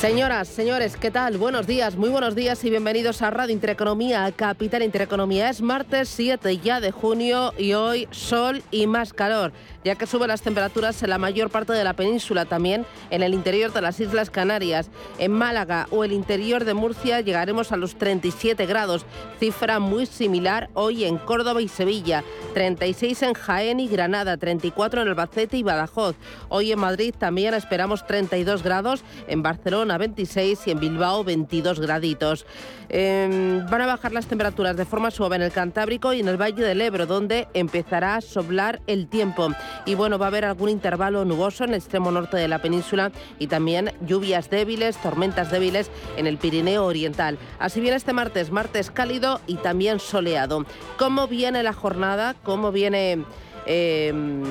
Señoras, señores, ¿qué tal? Buenos días, muy buenos días y bienvenidos a Radio Intereconomía, Capital Intereconomía. Es martes 7 ya de junio y hoy sol y más calor ya que suben las temperaturas en la mayor parte de la península, también en el interior de las Islas Canarias. En Málaga o el interior de Murcia llegaremos a los 37 grados, cifra muy similar hoy en Córdoba y Sevilla, 36 en Jaén y Granada, 34 en Albacete y Badajoz. Hoy en Madrid también esperamos 32 grados, en Barcelona 26 y en Bilbao 22 graditos. Em, van a bajar las temperaturas de forma suave en el Cantábrico y en el Valle del Ebro, donde empezará a soblar el tiempo. Y bueno, va a haber algún intervalo nuboso en el extremo norte de la península y también lluvias débiles, tormentas débiles en el Pirineo Oriental. Así viene este martes, martes cálido y también soleado. ¿Cómo viene la jornada? ¿Cómo viene... Em,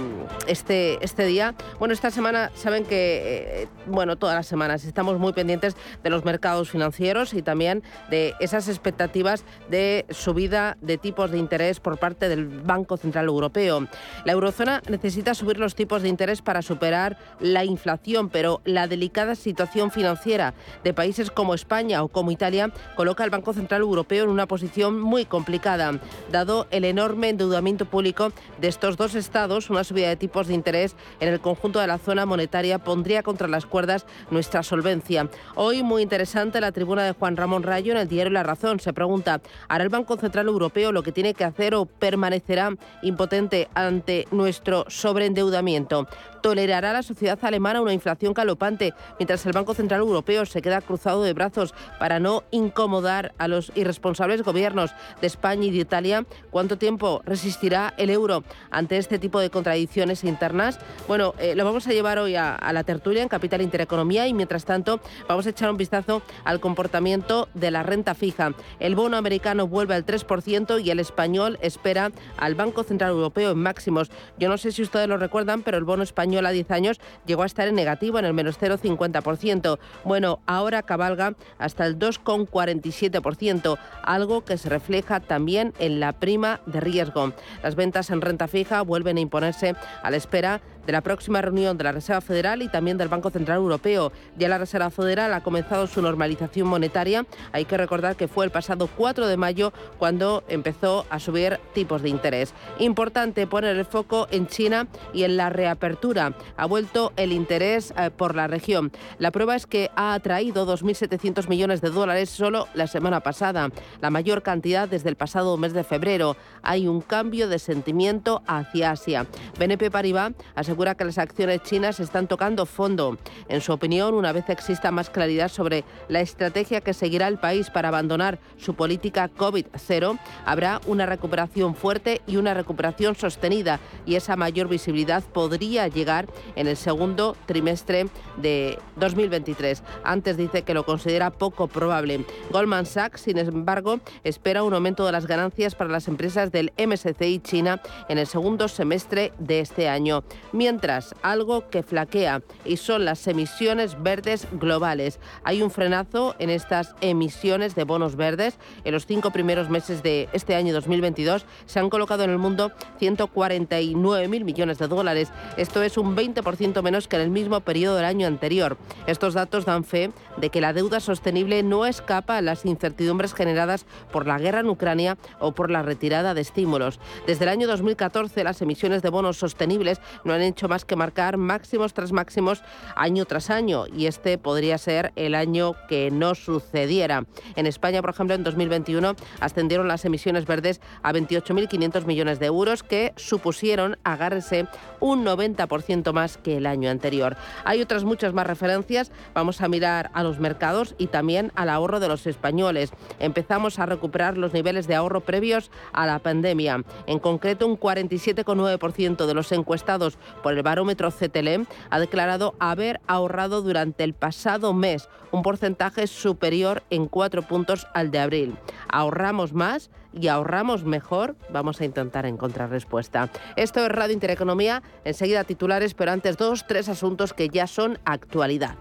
este, este día. Bueno, esta semana saben que, eh, bueno, todas las semanas estamos muy pendientes de los mercados financieros y también de esas expectativas de subida de tipos de interés por parte del Banco Central Europeo. La eurozona necesita subir los tipos de interés para superar la inflación, pero la delicada situación financiera de países como España o como Italia coloca al Banco Central Europeo en una posición muy complicada, dado el enorme endeudamiento público de estos dos estados, una subida de tipos de interés en el conjunto de la zona monetaria pondría contra las cuerdas nuestra solvencia. Hoy, muy interesante, la tribuna de Juan Ramón Rayo en el diario La Razón se pregunta, ¿hará el Banco Central Europeo lo que tiene que hacer o permanecerá impotente ante nuestro sobreendeudamiento? ¿Tolerará la sociedad alemana una inflación galopante mientras el Banco Central Europeo se queda cruzado de brazos para no incomodar a los irresponsables gobiernos de España y de Italia? ¿Cuánto tiempo resistirá el euro ante este tipo de contradicciones internas? Bueno, eh, lo vamos a llevar hoy a, a la tertulia en Capital Intereconomía y mientras tanto vamos a echar un vistazo al comportamiento de la renta fija. El bono americano vuelve al 3% y el español espera al Banco Central Europeo en máximos. Yo no sé si ustedes lo recuerdan, pero el bono español a 10 años llegó a estar en negativo en el menos 0,50%. Bueno, ahora cabalga hasta el 2,47%, algo que se refleja también en la prima de riesgo. Las ventas en renta fija vuelven a imponerse a la espera de la próxima reunión de la Reserva Federal y también del Banco Central Europeo. Ya la Reserva Federal ha comenzado su normalización monetaria. Hay que recordar que fue el pasado 4 de mayo cuando empezó a subir tipos de interés. Importante poner el foco en China y en la reapertura. Ha vuelto el interés eh, por la región. La prueba es que ha atraído 2.700 millones de dólares solo la semana pasada, la mayor cantidad desde el pasado mes de febrero. Hay un cambio de sentimiento hacia Asia. BNP Paribas asegura asegura que las acciones chinas están tocando fondo. En su opinión, una vez exista más claridad sobre la estrategia que seguirá el país para abandonar su política COVID-0, habrá una recuperación fuerte y una recuperación sostenida y esa mayor visibilidad podría llegar en el segundo trimestre de 2023. Antes dice que lo considera poco probable. Goldman Sachs, sin embargo, espera un aumento de las ganancias para las empresas del MSCI China en el segundo semestre de este año mientras algo que flaquea y son las emisiones verdes globales. Hay un frenazo en estas emisiones de bonos verdes. En los cinco primeros meses de este año 2022 se han colocado en el mundo 149 mil millones de dólares. Esto es un 20% menos que en el mismo periodo del año anterior. Estos datos dan fe de que la deuda sostenible no escapa a las incertidumbres generadas por la guerra en Ucrania o por la retirada de estímulos. Desde el año 2014 las emisiones de bonos sostenibles no han más que marcar máximos tras máximos año tras año y este podría ser el año que no sucediera. En España, por ejemplo, en 2021 ascendieron las emisiones verdes a 28.500 millones de euros que supusieron, agárrese, un 90% más que el año anterior. Hay otras muchas más referencias. Vamos a mirar a los mercados y también al ahorro de los españoles. Empezamos a recuperar los niveles de ahorro previos a la pandemia. En concreto, un 47,9% de los encuestados el barómetro CTLM ha declarado haber ahorrado durante el pasado mes un porcentaje superior en cuatro puntos al de abril. ¿Ahorramos más y ahorramos mejor? Vamos a intentar encontrar respuesta. Esto es Radio Intereconomía. Enseguida titulares, pero antes dos, tres asuntos que ya son actualidad.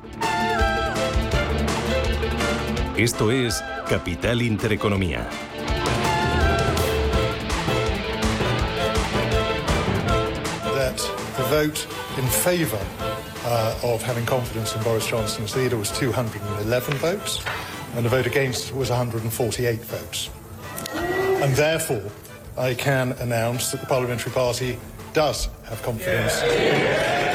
Esto es Capital Intereconomía. Vote in favour uh, of having confidence in Boris Johnson as leader was 211 votes, and the vote against was 148 votes. And therefore, I can announce that the Parliamentary Party does have confidence.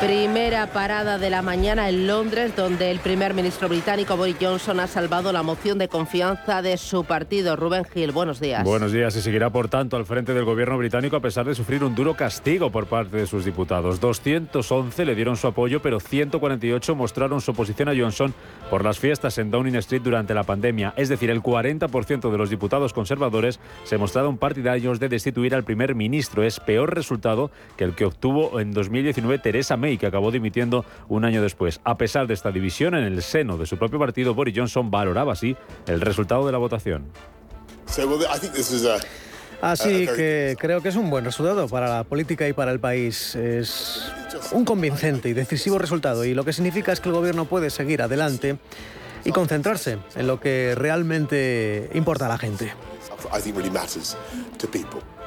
Primera parada de la mañana en Londres, donde el primer ministro británico Boris Johnson ha salvado la moción de confianza de su partido. Rubén Gil, buenos días. Buenos días y seguirá, por tanto, al frente del gobierno británico a pesar de sufrir un duro castigo por parte de sus diputados. 211 le dieron su apoyo, pero 148 mostraron su oposición a Johnson por las fiestas en Downing Street durante la pandemia. Es decir, el 40% de los diputados conservadores se mostraron partidarios de destituir al primer ministro. Es peor resultado que el que obtuvo en 2019 Theresa May que acabó dimitiendo un año después. A pesar de esta división en el seno de su propio partido, Boris Johnson valoraba así el resultado de la votación. Así que creo que es un buen resultado para la política y para el país. Es un convincente y decisivo resultado y lo que significa es que el gobierno puede seguir adelante y concentrarse en lo que realmente importa a la gente.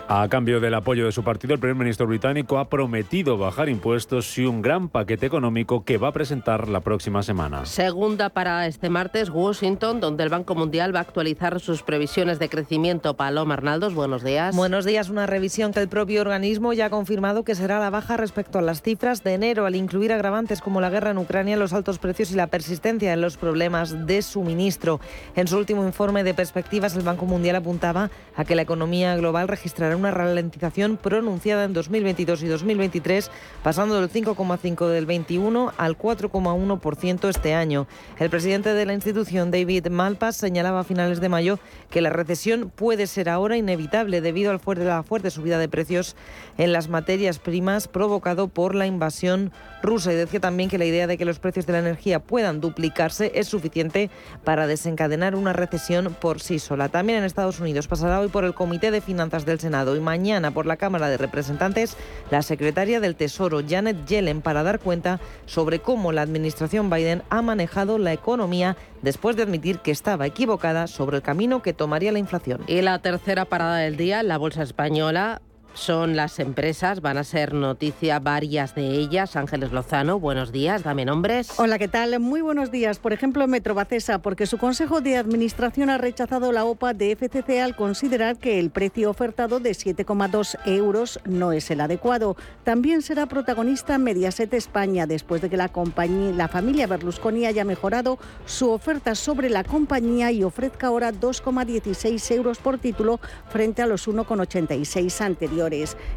A cambio del apoyo de su partido, el primer ministro británico ha prometido bajar impuestos y un gran paquete económico que va a presentar la próxima semana. Segunda para este martes, Washington, donde el Banco Mundial va a actualizar sus previsiones de crecimiento. Paloma Arnaldos, buenos días. Buenos días. Una revisión que el propio organismo ya ha confirmado que será la baja respecto a las cifras de enero, al incluir agravantes como la guerra en Ucrania, los altos precios y la persistencia en los problemas de suministro. En su último informe de perspectivas, el Banco Mundial apuntaba a que la economía global registrará una ralentización pronunciada en 2022 y 2023, pasando del 5,5 del 21 al 4,1% este año. El presidente de la institución, David Malpass, señalaba a finales de mayo que la recesión puede ser ahora inevitable debido a la fuerte subida de precios en las materias primas provocado por la invasión rusa y decía también que la idea de que los precios de la energía puedan duplicarse es suficiente para desencadenar una recesión por sí sola. También en Estados Unidos pasará hoy por el Comité de Finanzas del Senado y mañana por la Cámara de Representantes la secretaria del Tesoro, Janet Yellen, para dar cuenta sobre cómo la administración Biden ha manejado la economía después de admitir que estaba equivocada sobre el camino que tomaría la inflación. Y la tercera parada del día, la Bolsa Española son las empresas, van a ser noticia varias de ellas. Ángeles Lozano, buenos días, dame nombres. Hola, ¿qué tal? Muy buenos días. Por ejemplo, Metrobacesa, porque su Consejo de Administración ha rechazado la OPA de FCC al considerar que el precio ofertado de 7,2 euros no es el adecuado. También será protagonista Mediaset España, después de que la, compañía, la familia Berlusconi haya mejorado su oferta sobre la compañía y ofrezca ahora 2,16 euros por título frente a los 1,86 anteriores.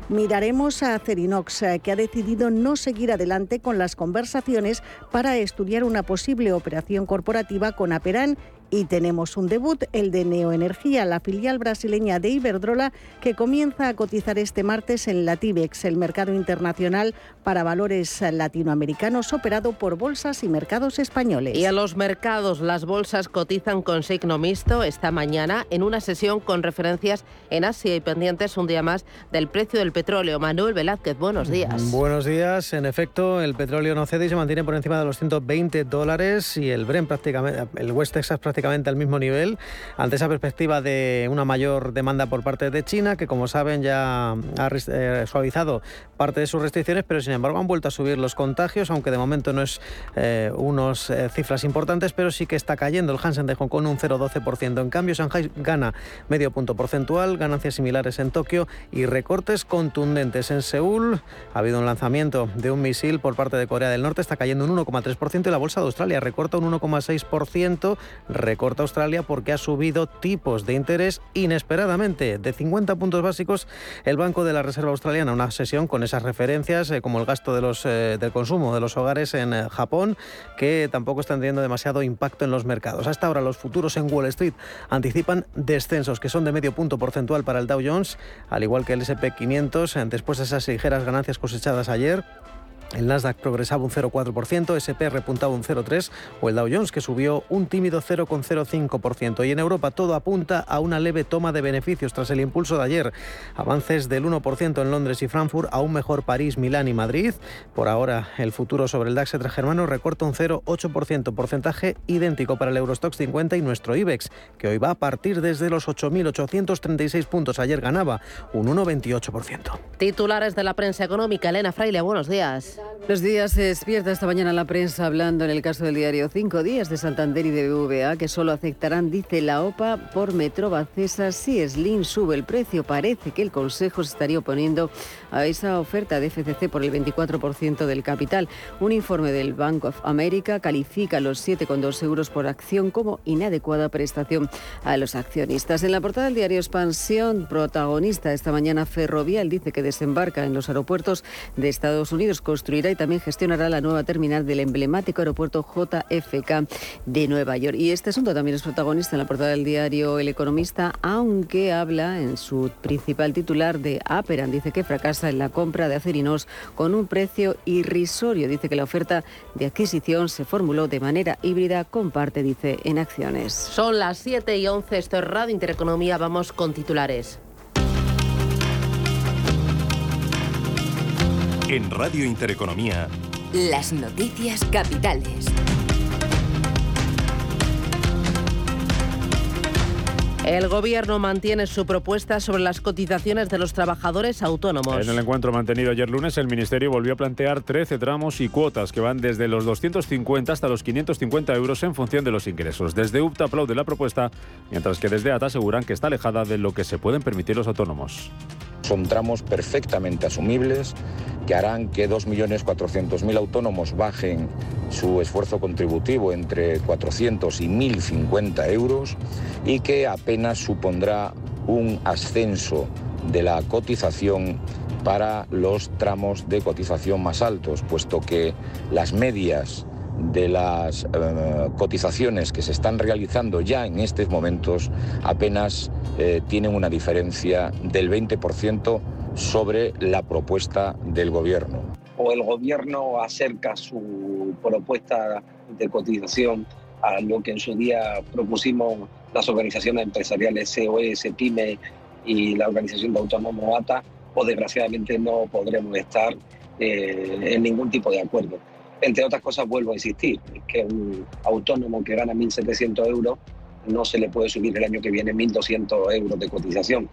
Miraremos a Cerinox, eh, que ha decidido no seguir adelante con las conversaciones para estudiar una posible operación corporativa con Aperan y tenemos un debut, el de Neoenergía, la filial brasileña de Iberdrola, que comienza a cotizar este martes en la TIBEX, el mercado internacional para valores latinoamericanos operado por bolsas y mercados españoles. Y a los mercados, las bolsas cotizan con signo mixto esta mañana en una sesión con referencias en Asia y pendientes un día más del precio del petróleo. Manuel Velázquez, buenos días. Buenos días. En efecto, el petróleo no cede y se mantiene por encima de los 120 dólares y el Brent prácticamente, el West Texas prácticamente prácticamente al mismo nivel, ante esa perspectiva de una mayor demanda por parte de China, que como saben ya ha eh, suavizado parte de sus restricciones, pero sin embargo han vuelto a subir los contagios, aunque de momento no es eh, unos eh, cifras importantes, pero sí que está cayendo el Hansen de Hong Kong un 0,12%. En cambio, Shanghai gana medio punto porcentual, ganancias similares en Tokio y recortes contundentes en Seúl. Ha habido un lanzamiento de un misil por parte de Corea del Norte, está cayendo un 1,3% y la bolsa de Australia recorta un 1,6%, recorta Australia porque ha subido tipos de interés inesperadamente de 50 puntos básicos el Banco de la Reserva Australiana. Una sesión con esas referencias eh, como el gasto de los, eh, del consumo de los hogares en eh, Japón que tampoco están teniendo demasiado impacto en los mercados. Hasta ahora los futuros en Wall Street anticipan descensos que son de medio punto porcentual para el Dow Jones, al igual que el SP 500 después de esas ligeras ganancias cosechadas ayer. El Nasdaq progresaba un 0,4%, SP repuntaba un 0,3% o el Dow Jones que subió un tímido 0,05%. Y en Europa todo apunta a una leve toma de beneficios tras el impulso de ayer. Avances del 1% en Londres y Frankfurt, aún mejor París, Milán y Madrid. Por ahora el futuro sobre el DAX germano recorta un 0,8%, porcentaje idéntico para el Eurostox 50 y nuestro IBEX, que hoy va a partir desde los 8.836 puntos. Ayer ganaba un 1,28%. Titulares de la prensa económica. Elena Fraile, buenos días. Los días se despierta esta mañana la prensa hablando en el caso del diario Cinco Días de Santander y de BVA que solo aceptarán, dice la OPA, por Metro Bacesa si Slim sube el precio. Parece que el Consejo se estaría oponiendo a esa oferta de FCC por el 24% del capital. Un informe del Bank of America califica los 7,2 euros por acción como inadecuada prestación a los accionistas. En la portada del diario Expansión, protagonista esta mañana Ferrovial dice que desembarca en los aeropuertos de Estados Unidos construirá y también gestionará la nueva terminal del emblemático aeropuerto JFK de Nueva York. Y este asunto también es protagonista en la portada del diario El Economista, aunque habla en su principal titular de Aperan. Dice que fracasa en la compra de Acerinos con un precio irrisorio. Dice que la oferta de adquisición se formuló de manera híbrida con parte, dice, en acciones. Son las 7 y 11, esto es Radio Intereconomía, vamos con titulares. En Radio Intereconomía. Las noticias capitales. El Gobierno mantiene su propuesta sobre las cotizaciones de los trabajadores autónomos. En el encuentro mantenido ayer lunes, el Ministerio volvió a plantear 13 tramos y cuotas que van desde los 250 hasta los 550 euros en función de los ingresos. Desde UPTA aplaude la propuesta, mientras que desde ATA aseguran que está alejada de lo que se pueden permitir los autónomos. Son tramos perfectamente asumibles que harán que 2.400.000 autónomos bajen su esfuerzo contributivo entre 400 y 1.050 euros y que apenas supondrá un ascenso de la cotización para los tramos de cotización más altos, puesto que las medias de las eh, cotizaciones que se están realizando ya en estos momentos apenas eh, tienen una diferencia del 20% sobre la propuesta del gobierno. O el gobierno acerca su propuesta de cotización a lo que en su día propusimos las organizaciones empresariales COS, PYME y la organización de autónomos ATA, o desgraciadamente no podremos estar eh, en ningún tipo de acuerdo. Entre otras cosas, vuelvo a insistir, que un autónomo que gana 1.700 euros no se le puede subir el año que viene 1.200 euros de cotización.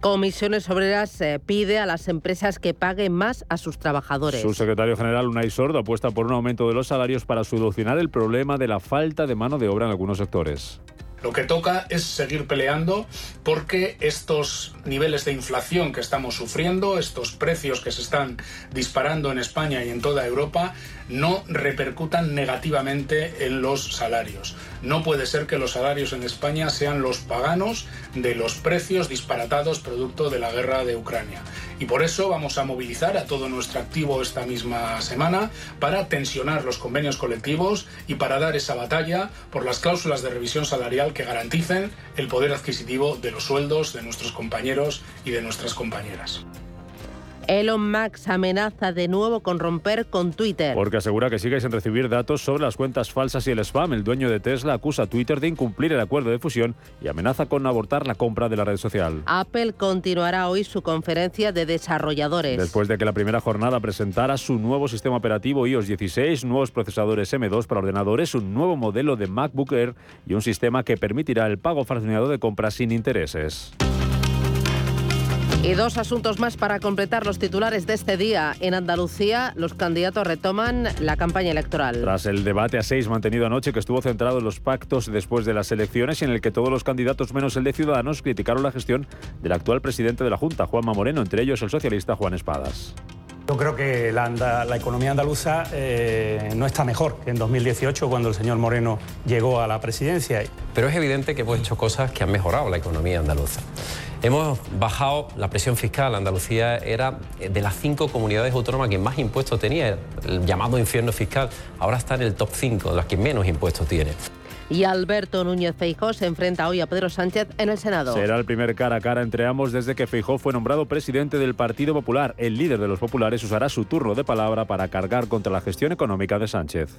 Comisiones Obreras eh, pide a las empresas que paguen más a sus trabajadores. Su secretario general, Unai Sordo, apuesta por un aumento de los salarios para solucionar el problema de la falta de mano de obra en algunos sectores. Lo que toca es seguir peleando porque estos niveles de inflación que estamos sufriendo, estos precios que se están disparando en España y en toda Europa, no repercutan negativamente en los salarios. No puede ser que los salarios en España sean los paganos de los precios disparatados producto de la guerra de Ucrania. Y por eso vamos a movilizar a todo nuestro activo esta misma semana para tensionar los convenios colectivos y para dar esa batalla por las cláusulas de revisión salarial que garanticen el poder adquisitivo de los sueldos de nuestros compañeros y de nuestras compañeras. Elon Musk amenaza de nuevo con romper con Twitter. Porque asegura que sigue sin recibir datos sobre las cuentas falsas y el spam. El dueño de Tesla acusa a Twitter de incumplir el acuerdo de fusión y amenaza con abortar la compra de la red social. Apple continuará hoy su conferencia de desarrolladores. Después de que la primera jornada presentara su nuevo sistema operativo iOS 16, nuevos procesadores M2 para ordenadores, un nuevo modelo de MacBook Air y un sistema que permitirá el pago fraccionado de compras sin intereses. Y dos asuntos más para completar los titulares de este día. En Andalucía, los candidatos retoman la campaña electoral. Tras el debate a seis mantenido anoche, que estuvo centrado en los pactos después de las elecciones, y en el que todos los candidatos, menos el de Ciudadanos, criticaron la gestión del actual presidente de la Junta, Juanma Moreno, entre ellos el socialista Juan Espadas. Yo creo que la, economía andaluza eh, no está mejor que en 2018 cuando el señor Moreno llegó a la presidencia. Pero es evidente que hemos hecho cosas que han mejorado la economía andaluza. Hemos bajado la presión fiscal. Andalucía era de las cinco comunidades autónomas que más impuestos tenía, el llamado infierno fiscal. Ahora está en el top 5 de las que menos impuestos tiene y Alberto Núñez Feijó se enfrenta hoy a Pedro Sánchez en el Senado. Será el primer cara a cara entre ambos desde que Feijó fue nombrado presidente del Partido Popular. El líder de los populares usará su turno de palabra para cargar contra la gestión económica de Sánchez.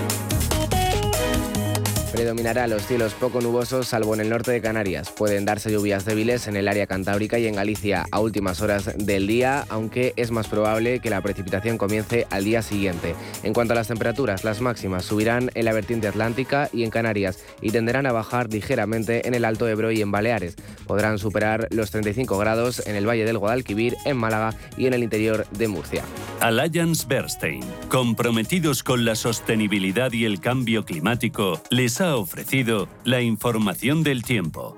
Predominará los cielos poco nubosos salvo en el norte de Canarias. Pueden darse lluvias débiles en el área cantábrica y en Galicia a últimas horas del día, aunque es más probable que la precipitación comience al día siguiente. En cuanto a las temperaturas, las máximas subirán en la vertiente atlántica y en Canarias y tenderán a bajar ligeramente en el Alto Ebro y en Baleares. Podrán superar los 35 grados en el Valle del Guadalquivir, en Málaga y en el interior de Murcia. Alliance Bernstein, comprometidos con la sostenibilidad y el cambio climático, les ha ofrecido la información del tiempo.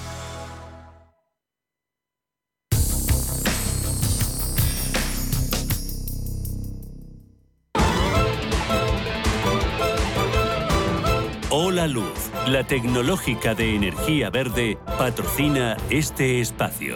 Hola Luz, la tecnológica de energía verde, patrocina este espacio.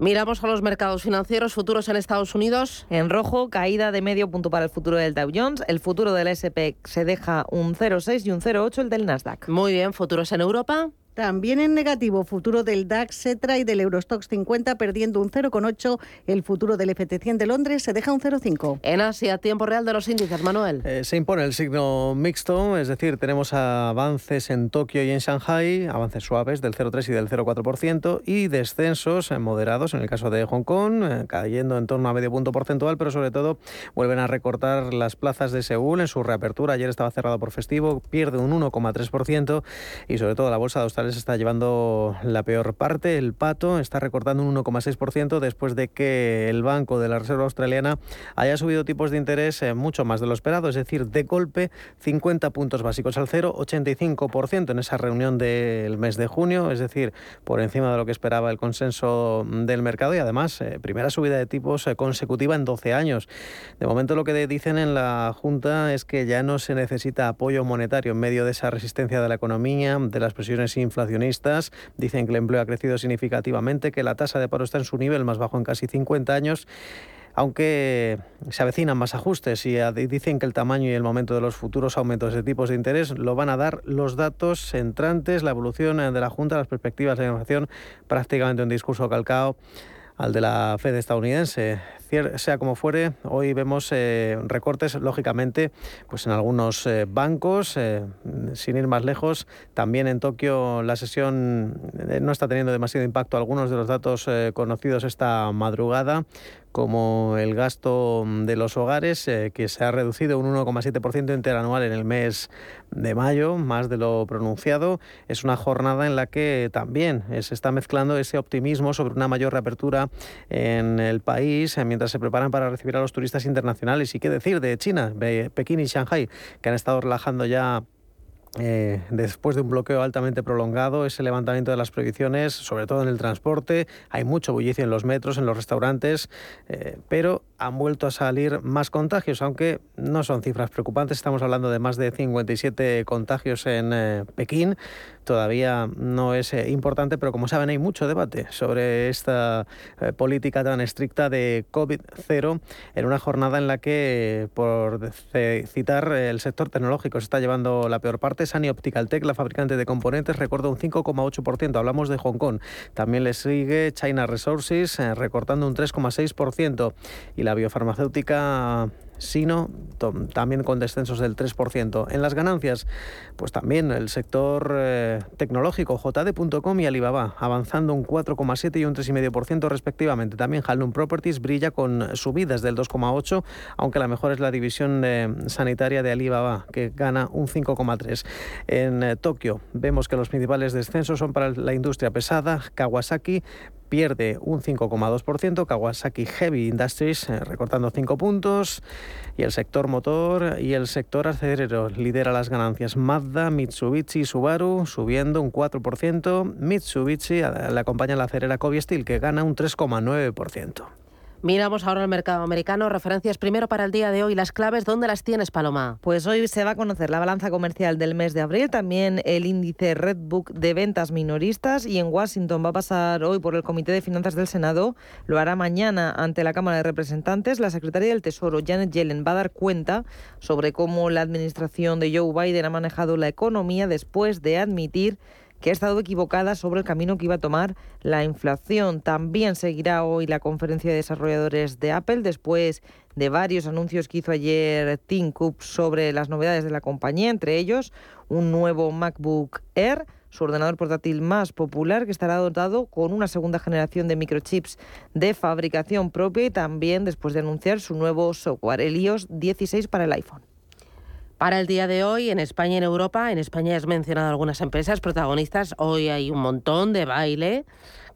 Miramos a los mercados financieros futuros en Estados Unidos. En rojo, caída de medio punto para el futuro del Dow Jones. El futuro del SP se deja un 0,6 y un 0,8 el del Nasdaq. Muy bien, futuros en Europa. También en negativo, futuro del DAX, Cetra y del Eurostox 50 perdiendo un 0,8. El futuro del FT100 de Londres se deja un 0,5. En Asia, tiempo real de los índices, Manuel. Eh, se impone el signo mixto, es decir, tenemos avances en Tokio y en Shanghai, avances suaves del 0,3 y del 0,4% y descensos moderados en el caso de Hong Kong, eh, cayendo en torno a medio punto porcentual, pero sobre todo vuelven a recortar las plazas de Seúl en su reapertura. Ayer estaba cerrado por festivo, pierde un 1,3% y sobre todo la bolsa de Australia se está llevando la peor parte. El pato está recortando un 1,6% después de que el Banco de la Reserva Australiana haya subido tipos de interés eh, mucho más de lo esperado, es decir, de golpe 50 puntos básicos al 0,85% en esa reunión del mes de junio, es decir, por encima de lo que esperaba el consenso del mercado y además eh, primera subida de tipos eh, consecutiva en 12 años. De momento lo que dicen en la Junta es que ya no se necesita apoyo monetario en medio de esa resistencia de la economía, de las presiones inflacionistas. Dicen que el empleo ha crecido significativamente, que la tasa de paro está en su nivel más bajo en casi 50 años aunque se avecinan más ajustes y dicen que el tamaño y el momento de los futuros aumentos de tipos de interés lo van a dar los datos entrantes, la evolución de la Junta, las perspectivas de inflación, prácticamente un discurso calcado al de la Fed estadounidense. Sea como fuere, hoy vemos eh, recortes, lógicamente, pues en algunos eh, bancos, eh, sin ir más lejos. También en Tokio la sesión no está teniendo demasiado impacto algunos de los datos conocidos esta madrugada como el gasto de los hogares, que se ha reducido un 1,7% interanual en el mes de mayo, más de lo pronunciado. Es una jornada en la que también se está mezclando ese optimismo sobre una mayor reapertura en el país, mientras se preparan para recibir a los turistas internacionales. ¿Y qué decir de China, de Pekín y Shanghai, que han estado relajando ya eh, después de un bloqueo altamente prolongado, ese levantamiento de las prohibiciones, sobre todo en el transporte, hay mucho bullicio en los metros, en los restaurantes, eh, pero han vuelto a salir más contagios, aunque no son cifras preocupantes. Estamos hablando de más de 57 contagios en eh, Pekín. Todavía no es importante, pero como saben hay mucho debate sobre esta política tan estricta de COVID-0 en una jornada en la que, por citar, el sector tecnológico se está llevando la peor parte Sani Optical Tech, la fabricante de componentes, recorta un 5,8%. Hablamos de Hong Kong. También le sigue China Resources, eh, recortando un 3,6%. Y la biofarmacéutica sino también con descensos del 3%. En las ganancias, pues también el sector eh, tecnológico, JD.com y Alibaba, avanzando un 4,7 y un 3,5% respectivamente. También Hallum Properties brilla con subidas del 2,8, aunque la mejor es la división eh, sanitaria de Alibaba, que gana un 5,3. En eh, Tokio vemos que los principales descensos son para la industria pesada, Kawasaki pierde un 5,2%, Kawasaki Heavy Industries eh, recortando 5 puntos y el sector motor y el sector acerero lidera las ganancias. Mazda, Mitsubishi y Subaru subiendo un 4%, Mitsubishi le acompaña la acerera Kobe Steel que gana un 3,9%. Miramos ahora el mercado americano. Referencias primero para el día de hoy. Las claves, ¿dónde las tienes, Paloma? Pues hoy se va a conocer la balanza comercial del mes de abril, también el índice Redbook de ventas minoristas y en Washington va a pasar hoy por el Comité de Finanzas del Senado. Lo hará mañana ante la Cámara de Representantes. La secretaria del Tesoro, Janet Yellen, va a dar cuenta sobre cómo la administración de Joe Biden ha manejado la economía después de admitir que ha estado equivocada sobre el camino que iba a tomar la inflación. También seguirá hoy la conferencia de desarrolladores de Apple después de varios anuncios que hizo ayer Tim Cook sobre las novedades de la compañía, entre ellos un nuevo MacBook Air su ordenador portátil más popular, que estará dotado con una segunda generación de microchips de fabricación propia y también después de anunciar su nuevo software, el iOS 16 para el iPhone. Para el día de hoy, en España y en Europa, en España has mencionado algunas empresas protagonistas, hoy hay un montón de baile.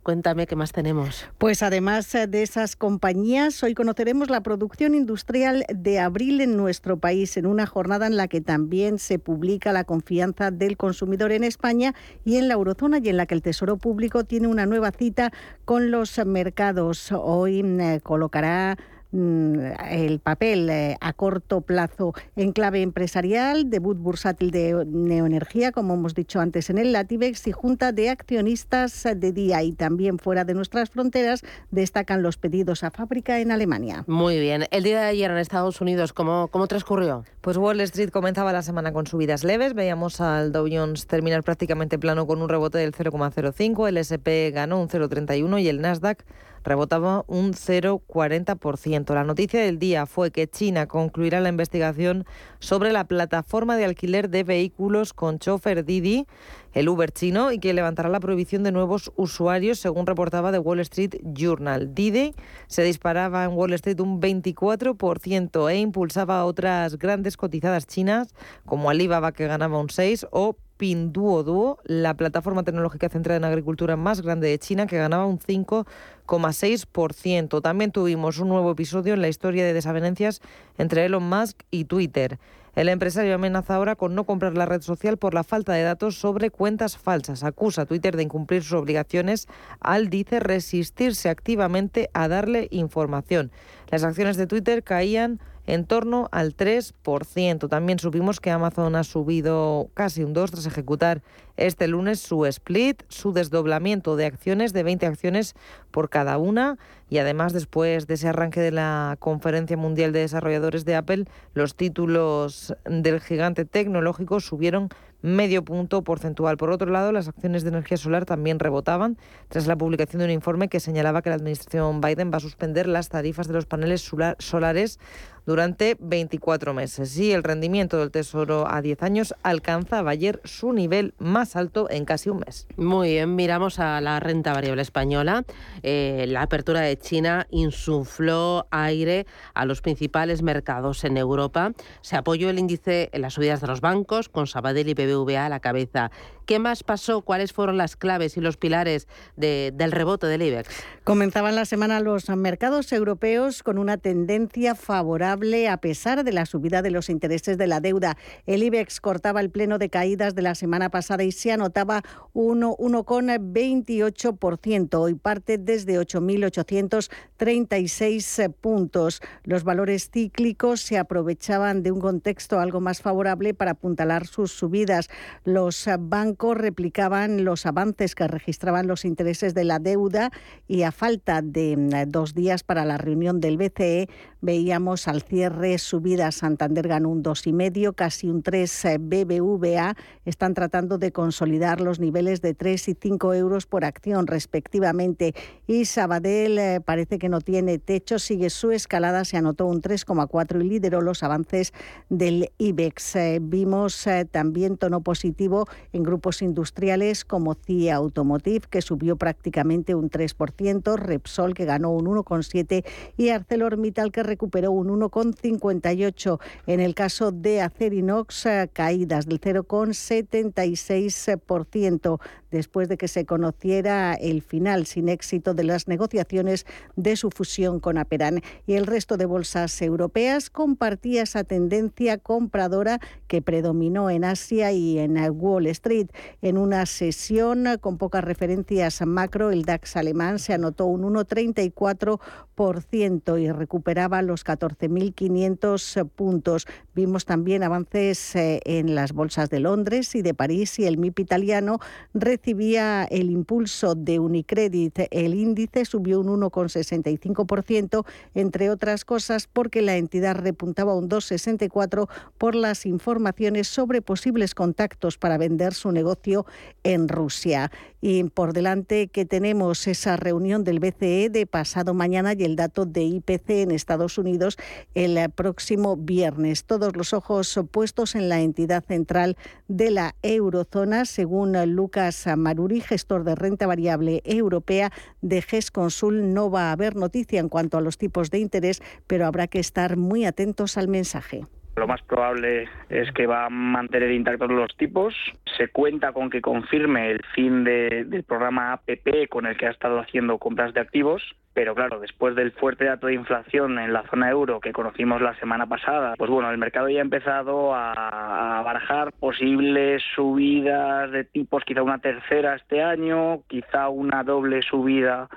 Cuéntame qué más tenemos. Pues además de esas compañías, hoy conoceremos la producción industrial de abril en nuestro país, en una jornada en la que también se publica la confianza del consumidor en España y en la eurozona y en la que el Tesoro Público tiene una nueva cita con los mercados. Hoy eh, colocará Mm, el papel eh, a corto plazo en clave empresarial, debut bursátil de Neoenergía, como hemos dicho antes en el Latibex, y junta de accionistas de día y también fuera de nuestras fronteras destacan los pedidos a fábrica en Alemania. Muy bien. El día de ayer en Estados Unidos, ¿cómo, cómo transcurrió? Pues Wall Street comenzaba la semana con subidas leves. Veíamos al Dow Jones terminar prácticamente plano con un rebote del 0,05, el SP ganó un 0,31 y el Nasdaq rebotaba un 0,40%. La noticia del día fue que China concluirá la investigación sobre la plataforma de alquiler de vehículos con chofer Didi, el Uber chino, y que levantará la prohibición de nuevos usuarios, según reportaba The Wall Street Journal. Didi se disparaba en Wall Street un 24% e impulsaba a otras grandes cotizadas chinas, como Alibaba, que ganaba un 6%, o Pinduoduo, la plataforma tecnológica centrada en agricultura más grande de China, que ganaba un 5,6%. También tuvimos un nuevo episodio en la historia de desavenencias entre Elon Musk y Twitter. El empresario amenaza ahora con no comprar la red social por la falta de datos sobre cuentas falsas. Acusa a Twitter de incumplir sus obligaciones al, dice, resistirse activamente a darle información. Las acciones de Twitter caían en torno al 3%. También supimos que Amazon ha subido casi un 2 tras ejecutar este lunes su split, su desdoblamiento de acciones de 20 acciones por cada una y además después de ese arranque de la Conferencia Mundial de Desarrolladores de Apple, los títulos del gigante tecnológico subieron medio punto porcentual. Por otro lado, las acciones de energía solar también rebotaban tras la publicación de un informe que señalaba que la administración Biden va a suspender las tarifas de los paneles solares durante 24 meses. Y el rendimiento del Tesoro a 10 años alcanzaba ayer su nivel más alto en casi un mes. Muy bien, miramos a la renta variable española. Eh, la apertura de China insufló aire a los principales mercados en Europa. Se apoyó el índice en las subidas de los bancos, con Sabadell y BBVA a la cabeza. ¿Qué más pasó? ¿Cuáles fueron las claves y los pilares del rebote del IBEX? Comenzaban la semana los mercados europeos con una tendencia favorable a pesar de la subida de los intereses de la deuda. El IBEX cortaba el pleno de caídas de la semana pasada y se anotaba 1,28%. Hoy parte desde 8.836 puntos. Los valores cíclicos se aprovechaban de un contexto algo más favorable para apuntalar sus subidas. Los bancos replicaban los avances que registraban los intereses de la deuda y a falta de mm, dos días para la reunión del BCE veíamos al cierre subidas Santander ganó un 2,5, casi un 3 eh, BBVA. Están tratando de consolidar los niveles de 3 y 5 euros por acción respectivamente. Y Sabadell eh, parece que no tiene techo, sigue su escalada, se anotó un 3,4 y lideró los avances del IBEX. Eh, vimos también tono positivo en grupos industriales como CIA Automotive, que subió prácticamente un 3%, Repsol, que ganó un 1,7% y ArcelorMittal, que recuperó un 1,58%. En el caso de Acerinox, eh, caídas del 0,76% después de que se conociera el final sin éxito de las negociaciones de su fusión con Aperan. Y el resto de bolsas europeas compartía esa tendencia compradora que predominó en Asia y en Wall Street. En una sesión con pocas referencias macro, el DAX alemán se anotó un 1,34% y recuperaba los 14.500 puntos. Vimos también avances eh, en las bolsas de Londres y de París y el MIP italiano recibía el impulso de Unicredit. El índice subió un 1,65%, entre otras cosas porque la entidad repuntaba un 2,64% por las informaciones sobre posibles contactos para vender su negocio en Rusia. Y por delante que tenemos esa reunión del BCE de pasado mañana y el dato de IPC en Estados Unidos el próximo viernes. Todos los ojos puestos en la entidad central de la eurozona, según Lucas Maruri, gestor de renta variable europea de GES Consul. No va a haber noticia en cuanto a los tipos de interés, pero habrá que estar muy atentos al mensaje. Lo más probable es que va a mantener intactos los tipos. Se cuenta con que confirme el fin del programa APP con el que ha estado haciendo compras de activos. Pero claro, después del fuerte dato de inflación en la zona euro que conocimos la semana pasada, pues bueno, el mercado ya ha empezado a barajar posibles subidas de tipos, quizá una tercera este año, quizá una doble subida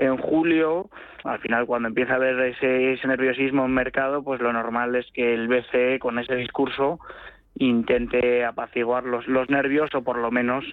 en julio, al final cuando empieza a haber ese, ese nerviosismo en mercado, pues lo normal es que el BCE con ese discurso intente apaciguar los, los nervios o por lo menos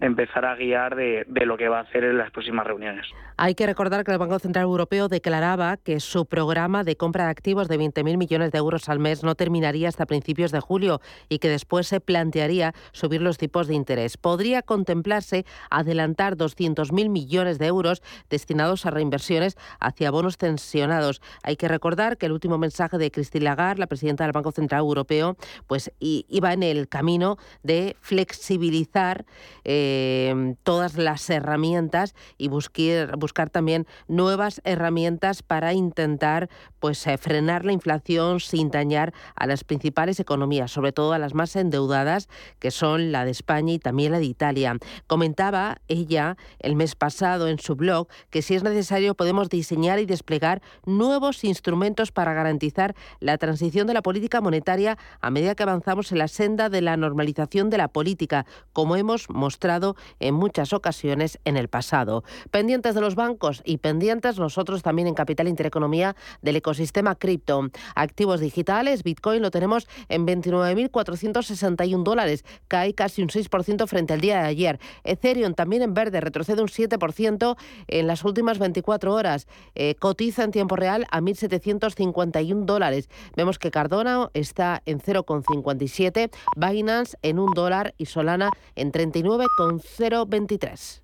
empezar a guiar de, de, lo que va a hacer en las próximas reuniones. Hay que recordar que el Banco Central Europeo declaraba que su programa de compra de activos de 20.000 millones de euros al mes no terminaría hasta principios de julio y que después se plantearía subir los tipos de interés. Podría contemplarse adelantar 200.000 millones de euros destinados a reinversiones hacia bonos tensionados. Hay que recordar que el último mensaje de Christine Lagarde, la presidenta del Banco Central Europeo, pues y va en el camino de flexibilizar eh, todas las herramientas y buscar también nuevas herramientas para intentar pues, eh, frenar la inflación sin dañar a las principales economías, sobre todo a las más endeudadas, que son la de España y también la de Italia. Comentaba ella el mes pasado en su blog que si es necesario podemos diseñar y desplegar nuevos instrumentos para garantizar la transición de la política monetaria a medida que avanzamos en la senda de la normalización de la política, como hemos mostrado en muchas ocasiones en el pasado. Pendientes de los bancos y pendientes nosotros también en Capital Intereconomía del ecosistema cripto. Activos digitales, Bitcoin lo tenemos en 29.461 dólares, cae casi un 6% frente al día de ayer. Ethereum también en verde, retrocede un 7% en las últimas 24 horas. Eh, cotiza en tiempo real a 1.751 dólares. Vemos que Cardona está en 0,57, Binance en un dólar y Solana en 39,023.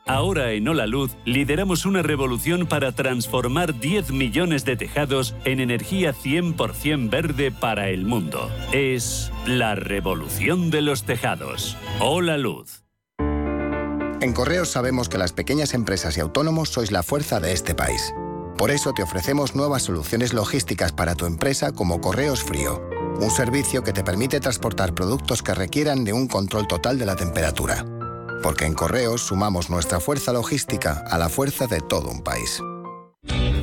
Ahora en Hola Luz lideramos una revolución para transformar 10 millones de tejados en energía 100% verde para el mundo. Es la revolución de los tejados. Hola Luz. En Correos sabemos que las pequeñas empresas y autónomos sois la fuerza de este país. Por eso te ofrecemos nuevas soluciones logísticas para tu empresa como Correos Frío, un servicio que te permite transportar productos que requieran de un control total de la temperatura porque en Correos sumamos nuestra fuerza logística a la fuerza de todo un país.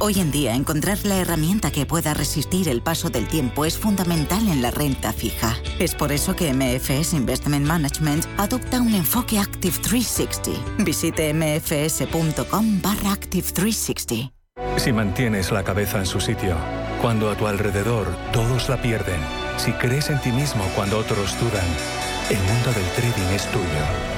Hoy en día encontrar la herramienta que pueda resistir el paso del tiempo es fundamental en la renta fija. Es por eso que MFS Investment Management adopta un enfoque Active 360. Visite mfs.com barra Active 360. Si mantienes la cabeza en su sitio, cuando a tu alrededor todos la pierden, si crees en ti mismo cuando otros dudan, el mundo del trading es tuyo.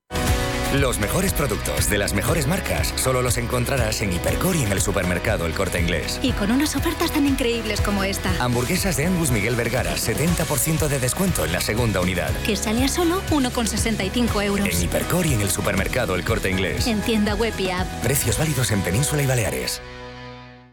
Los mejores productos de las mejores marcas solo los encontrarás en Hipercor y en el supermercado El Corte Inglés. Y con unas ofertas tan increíbles como esta. Hamburguesas de Angus Miguel Vergara, 70% de descuento en la segunda unidad. Que sale a solo 1,65 euros. En Hipercor y en el supermercado El Corte Inglés. En tienda web y app. Precios válidos en Península y Baleares.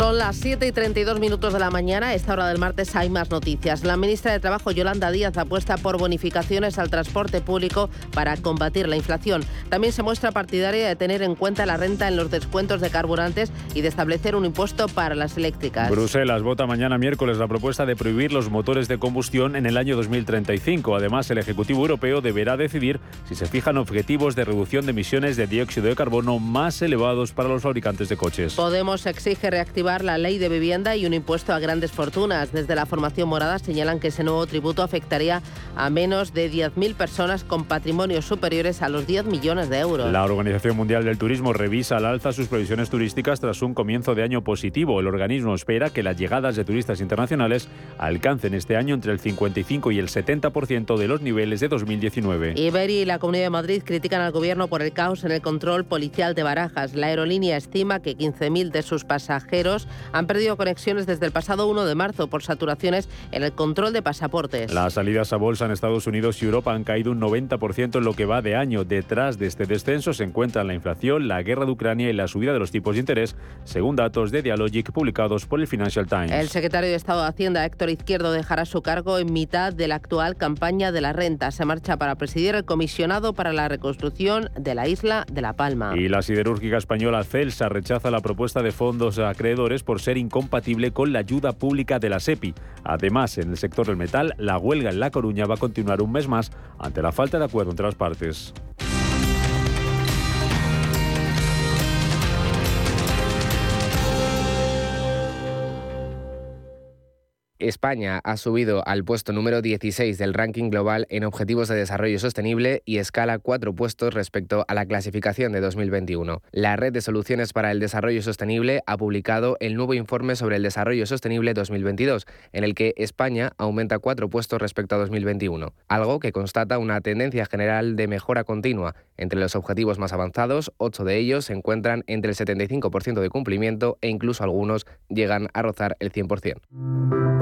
Son las 7 y 32 minutos de la mañana. A esta hora del martes hay más noticias. La ministra de Trabajo, Yolanda Díaz, apuesta por bonificaciones al transporte público para combatir la inflación. También se muestra partidaria de tener en cuenta la renta en los descuentos de carburantes y de establecer un impuesto para las eléctricas. Bruselas vota mañana miércoles la propuesta de prohibir los motores de combustión en el año 2035. Además, el Ejecutivo Europeo deberá decidir si se fijan objetivos de reducción de emisiones de dióxido de carbono más elevados para los fabricantes de coches. Podemos exige reactivar la ley de vivienda y un impuesto a grandes fortunas. Desde la formación morada señalan que ese nuevo tributo afectaría a menos de 10.000 personas con patrimonios superiores a los 10 millones de euros. La Organización Mundial del Turismo revisa al alza sus previsiones turísticas tras un comienzo de año positivo. El organismo espera que las llegadas de turistas internacionales alcancen este año entre el 55 y el 70% de los niveles de 2019. Iberi y la Comunidad de Madrid critican al gobierno por el caos en el control policial de Barajas. La aerolínea estima que 15.000 de sus pasajeros han perdido conexiones desde el pasado 1 de marzo por saturaciones en el control de pasaportes. Las salidas a bolsa en Estados Unidos y Europa han caído un 90% en lo que va de año. Detrás de este descenso se encuentran la inflación, la guerra de Ucrania y la subida de los tipos de interés, según datos de Dialogic publicados por el Financial Times. El secretario de Estado de Hacienda, Héctor Izquierdo, dejará su cargo en mitad de la actual campaña de la renta. Se marcha para presidir el comisionado para la reconstrucción de la isla de La Palma. Y la siderúrgica española Celsa rechaza la propuesta de fondos por ser incompatible con la ayuda pública de la SEPI. Además, en el sector del metal, la huelga en La Coruña va a continuar un mes más ante la falta de acuerdo entre las partes. España ha subido al puesto número 16 del ranking global en Objetivos de Desarrollo Sostenible y escala cuatro puestos respecto a la clasificación de 2021. La Red de Soluciones para el Desarrollo Sostenible ha publicado el nuevo informe sobre el Desarrollo Sostenible 2022, en el que España aumenta cuatro puestos respecto a 2021, algo que constata una tendencia general de mejora continua. Entre los objetivos más avanzados, ocho de ellos se encuentran entre el 75% de cumplimiento e incluso algunos llegan a rozar el 100%.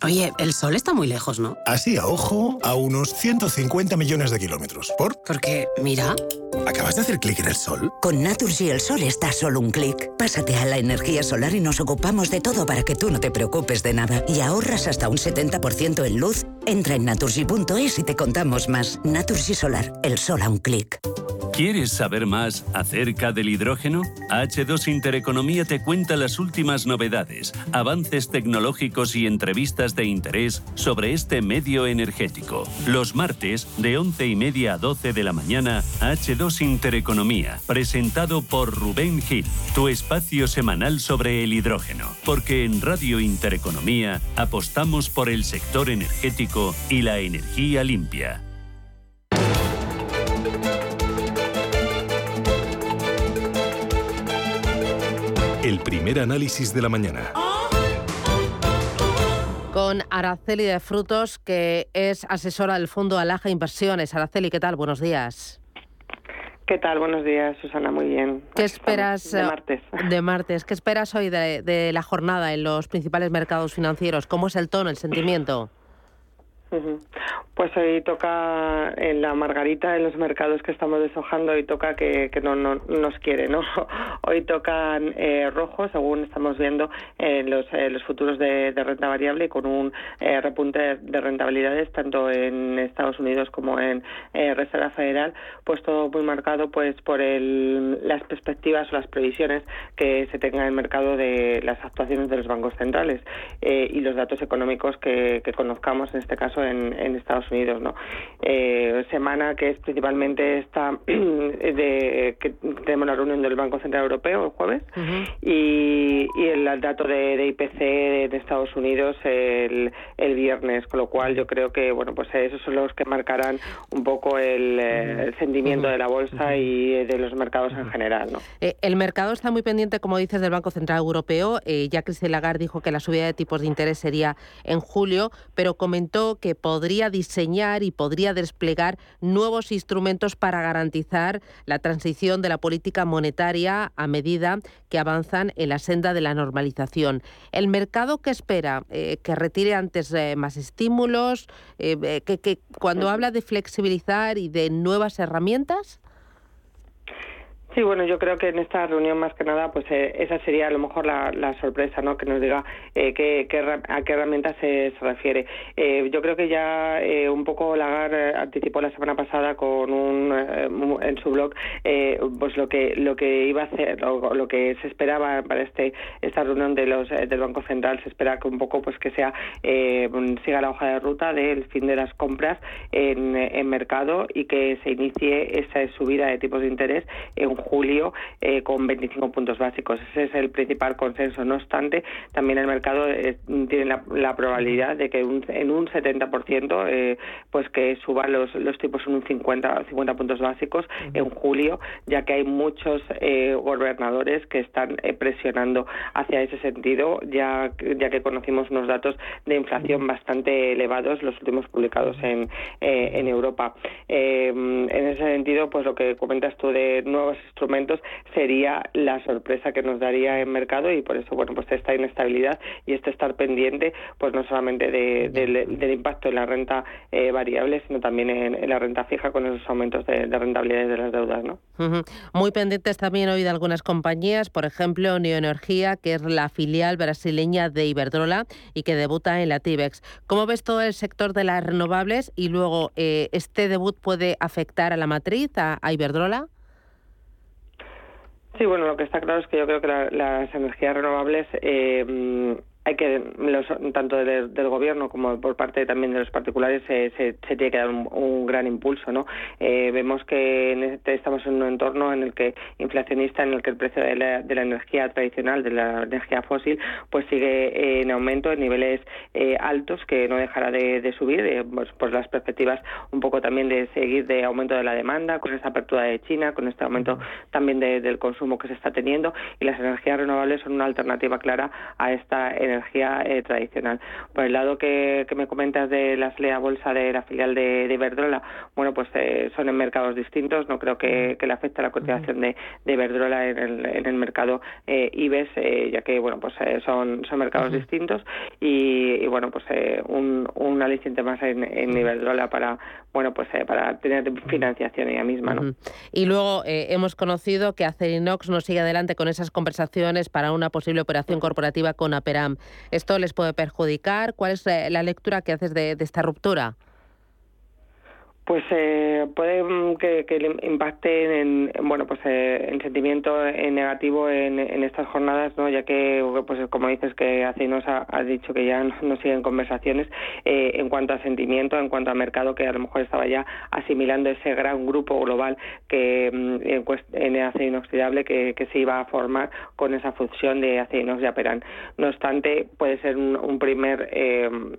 Oye, el sol está muy lejos, ¿no? Así a ojo, a unos 150 millones de kilómetros. ¿Por? Porque, mira. ¿Acabas de hacer clic en el sol? Con Naturgy el sol está solo un clic. Pásate a la energía solar y nos ocupamos de todo para que tú no te preocupes de nada. Y ahorras hasta un 70% en luz. Entra en naturgy.es y te contamos más. Naturgy Solar, el sol a un clic. ¿Quieres saber más acerca del hidrógeno? H2 Intereconomía te cuenta las últimas novedades, avances tecnológicos y entrevistas de interés sobre este medio energético. Los martes, de 11 y media a 12 de la mañana, H2 Intereconomía, presentado por Rubén Gil, tu espacio semanal sobre el hidrógeno. Porque en Radio Intereconomía apostamos por el sector energético y la energía limpia. El primer análisis de la mañana. Con Araceli de Frutos, que es asesora del Fondo Alaja Inversiones. Araceli, ¿qué tal? Buenos días. ¿Qué tal? Buenos días, Susana. Muy bien. ¿Qué esperas de martes? De martes. ¿Qué esperas hoy de, de la jornada en los principales mercados financieros? ¿Cómo es el tono, el sentimiento? Pues hoy toca en la margarita en los mercados que estamos deshojando y toca que, que no, no nos quiere, ¿no? Hoy tocan eh, rojos, según estamos viendo en los, eh, los futuros de, renta variable y con un eh, repunte de rentabilidades tanto en Estados Unidos como en eh, Reserva Federal, pues todo muy marcado pues por el, las perspectivas o las previsiones que se tenga en el mercado de las actuaciones de los bancos centrales eh, y los datos económicos que conozcamos en este caso en, en Estados Unidos, ¿no? Eh, semana que es principalmente esta de que tenemos la reunión del Banco Central Europeo el jueves y, y el dato de, de IPC de, Estados Unidos el, el viernes, con lo cual yo creo que bueno pues esos son los que marcarán un poco el, eh, el sentimiento de la bolsa y de los mercados en general, ¿no? Eh, el mercado está muy pendiente, como dices, del Banco Central Europeo. Eh, ya Christine Lagarde dijo que la subida de tipos de interés sería en julio, pero comentó que podría diseñar y podría desplegar nuevos instrumentos para garantizar la transición de la política monetaria a medida que avanzan en la senda de la normalización. ¿El mercado qué espera? Eh, ¿Que retire antes eh, más estímulos? Eh, que, que cuando habla de flexibilizar y de nuevas herramientas? Sí, bueno, yo creo que en esta reunión más que nada, pues eh, esa sería a lo mejor la, sorpresa, ¿no? Que nos diga eh, qué, a qué herramientas se, refiere. Eh, yo creo que ya un poco Lagar anticipó la semana pasada con un en su blog, pues lo que lo que iba a hacer, lo, lo, que se esperaba para este esta reunión de los del Banco Central, se espera que un poco pues que sea siga la hoja de ruta del fin de las compras en, en mercado y que se inicie esa subida de tipos de interés en julio eh, con 25 puntos básicos. Ese es el principal consenso. No obstante, también el mercado eh, tiene la, probabilidad de que en un 70% eh, pues que suban los, los tipos en un 50, 50 puntos básicos en julio, ya que hay muchos gobernadores que están presionando hacia ese sentido, ya, ya que conocimos unos datos de inflación bastante elevados, los últimos publicados en, en Europa. en ese sentido, pues lo que comentas tú de nuevos instrumentos sería la sorpresa que nos daría en mercado y por eso bueno pues esta inestabilidad y este estar pendiente pues no solamente del impacto en la renta eh, variable sino también en, la renta fija con esos aumentos de, rentabilidad de las deudas ¿no? muy pendientes también hoy de algunas compañías por ejemplo Neoenergía que es la filial brasileña de Iberdrola y que debuta en la TIBEX ¿cómo ves todo el sector de las renovables y luego eh, este debut puede afectar a la matriz a Iberdrola? Sí, bueno, lo que está claro es que yo creo que las energías renovables eh, hay que los, tanto del, gobierno como por parte también de los particulares se, se, tiene que dar un, gran impulso no eh, vemos que este, estamos en un entorno en el que inflacionista en el que el precio de la, energía tradicional de la energía fósil pues sigue en aumento en niveles eh, altos que no dejará de, subir eh, pues, por las perspectivas un poco también de seguir de aumento de la demanda con esta apertura de China con este aumento también del consumo que se está teniendo y las energías renovables son una alternativa clara a esta energía energía eh, tradicional. Por el lado que, me comentas de la SLEA Bolsa de la filial de, de Iberdrola, bueno, pues eh, son en mercados distintos, no creo que, le afecte la cotización de, de Iberdrola en el, en el mercado eh, IBEX, ya que, bueno, pues son, son mercados distintos. Y, bueno, pues un, un aliciente más en, en Iberdrola para, bueno, pues para tener financiación ella misma, ¿no? Y luego hemos conocido que Acerinox nos sigue adelante con esas conversaciones para una posible operación corporativa con Aperam. ¿Esto les puede perjudicar? ¿Cuál es eh, la lectura que haces de, esta ruptura? Pues eh, puede mm, que, que impacte en, bueno pues eh, en sentimiento negativo en, estas jornadas, no ya que pues como dices que hace nos ha, dicho que ya no, siguen conversaciones eh, en cuanto a sentimiento, en cuanto a mercado que a lo mejor estaba ya asimilando ese gran grupo global que mm, en, acero inoxidable que, se iba a formar con esa fusión de acero y Aperan. No obstante, puede ser un, primer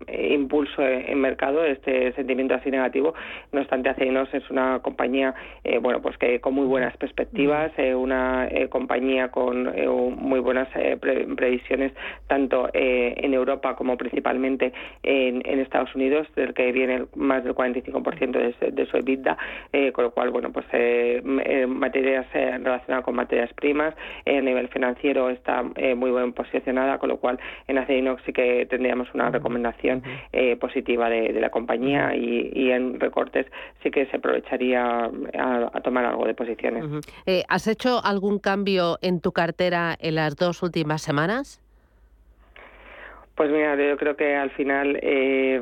impulso en mercado este sentimiento así negativo obstante, Aceinos es una compañía, eh, bueno, pues que con muy buenas perspectivas, eh, una eh, compañía con muy buenas previsiones tanto en Europa como principalmente en, Estados Unidos, del que viene más del 45% de, de, su EBITDA, con lo cual, bueno, pues materias relacionadas con materias primas, a nivel financiero está muy bien posicionada, con lo cual en Aceinox sí que tendríamos una recomendación positiva de, la compañía y en recortes sí que se aprovecharía a, tomar algo de posiciones. Eh, ¿Has hecho algún cambio en tu cartera en las dos últimas semanas? Pues mira, yo creo que al final, eh,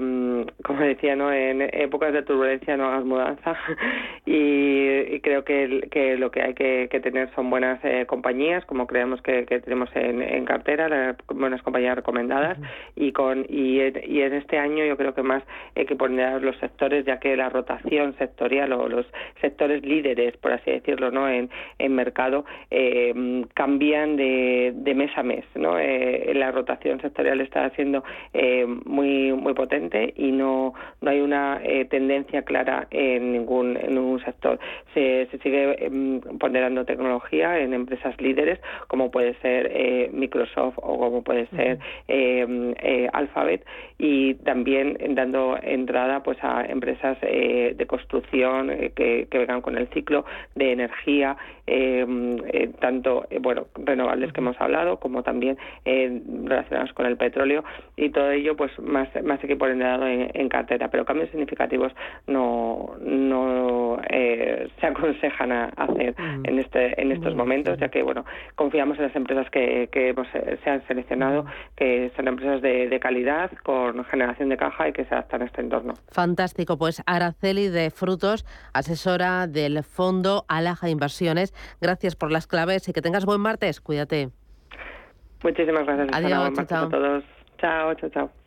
como decía, ¿no? en épocas de turbulencia no hagas mudanza y, creo que, que, lo que hay que, tener son buenas eh, compañías, como creemos que, tenemos en, cartera, buenas compañías recomendadas y con y, en este año yo creo que más hay que poner los sectores, ya que la rotación sectorial o los sectores líderes, por así decirlo, no en, en mercado eh, cambian de, de mes a mes, ¿no? la rotación sectorial está siendo eh, muy muy potente y no, no hay una eh, tendencia clara en ningún, en ningún sector. Se, se sigue em, ponderando tecnología en empresas líderes como puede ser eh, Microsoft o como puede ser em, Alphabet y también dando entrada pues a empresas de construcción que, que vengan con el ciclo de energía em, tanto bueno renovables que hemos hablado como también relacionados con el petróleo y todo ello pues más, más equipo en, en cartera, pero cambios significativos no, no eh, se aconsejan hacer mm. en este en estos momentos, ya que bueno confiamos en las empresas que, que eh, se han seleccionado, que son empresas de, de calidad, con generación de caja y que se adaptan a este entorno. Fantástico, pues Araceli de Frutos, asesora del Fondo Alaja Inversiones. Gracias por las claves y que tengas buen martes. Cuídate. Muchísimas gracias. Adiós, chao, a todos. Chao, chao, chao.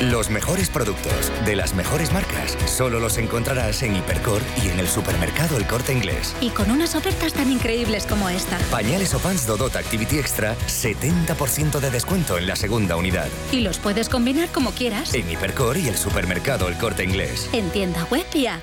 Los mejores productos de las mejores marcas solo los encontrarás en Hipercor y en el supermercado El Corte Inglés. Y con unas ofertas tan increíbles como esta. Pañales o pants Dodot Activity Extra, 70% de descuento en la segunda unidad. Y los puedes combinar como quieras. En Hipercor y el supermercado El Corte Inglés. En tienda web y app.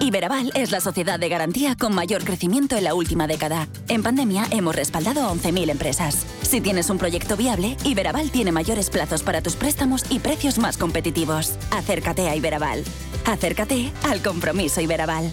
Iberaval es la sociedad de garantía con mayor crecimiento en la última década. En pandemia hemos respaldado a 11.000 empresas. Si tienes un proyecto viable, Iberaval tiene mayores plazos para tus préstamos y precios más competitivos. Acércate a Iberaval. Acércate al compromiso Iberaval.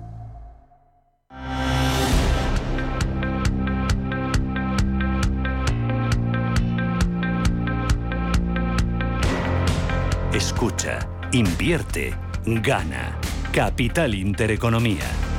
Escucha, invierte, gana. Capital Intereconomía.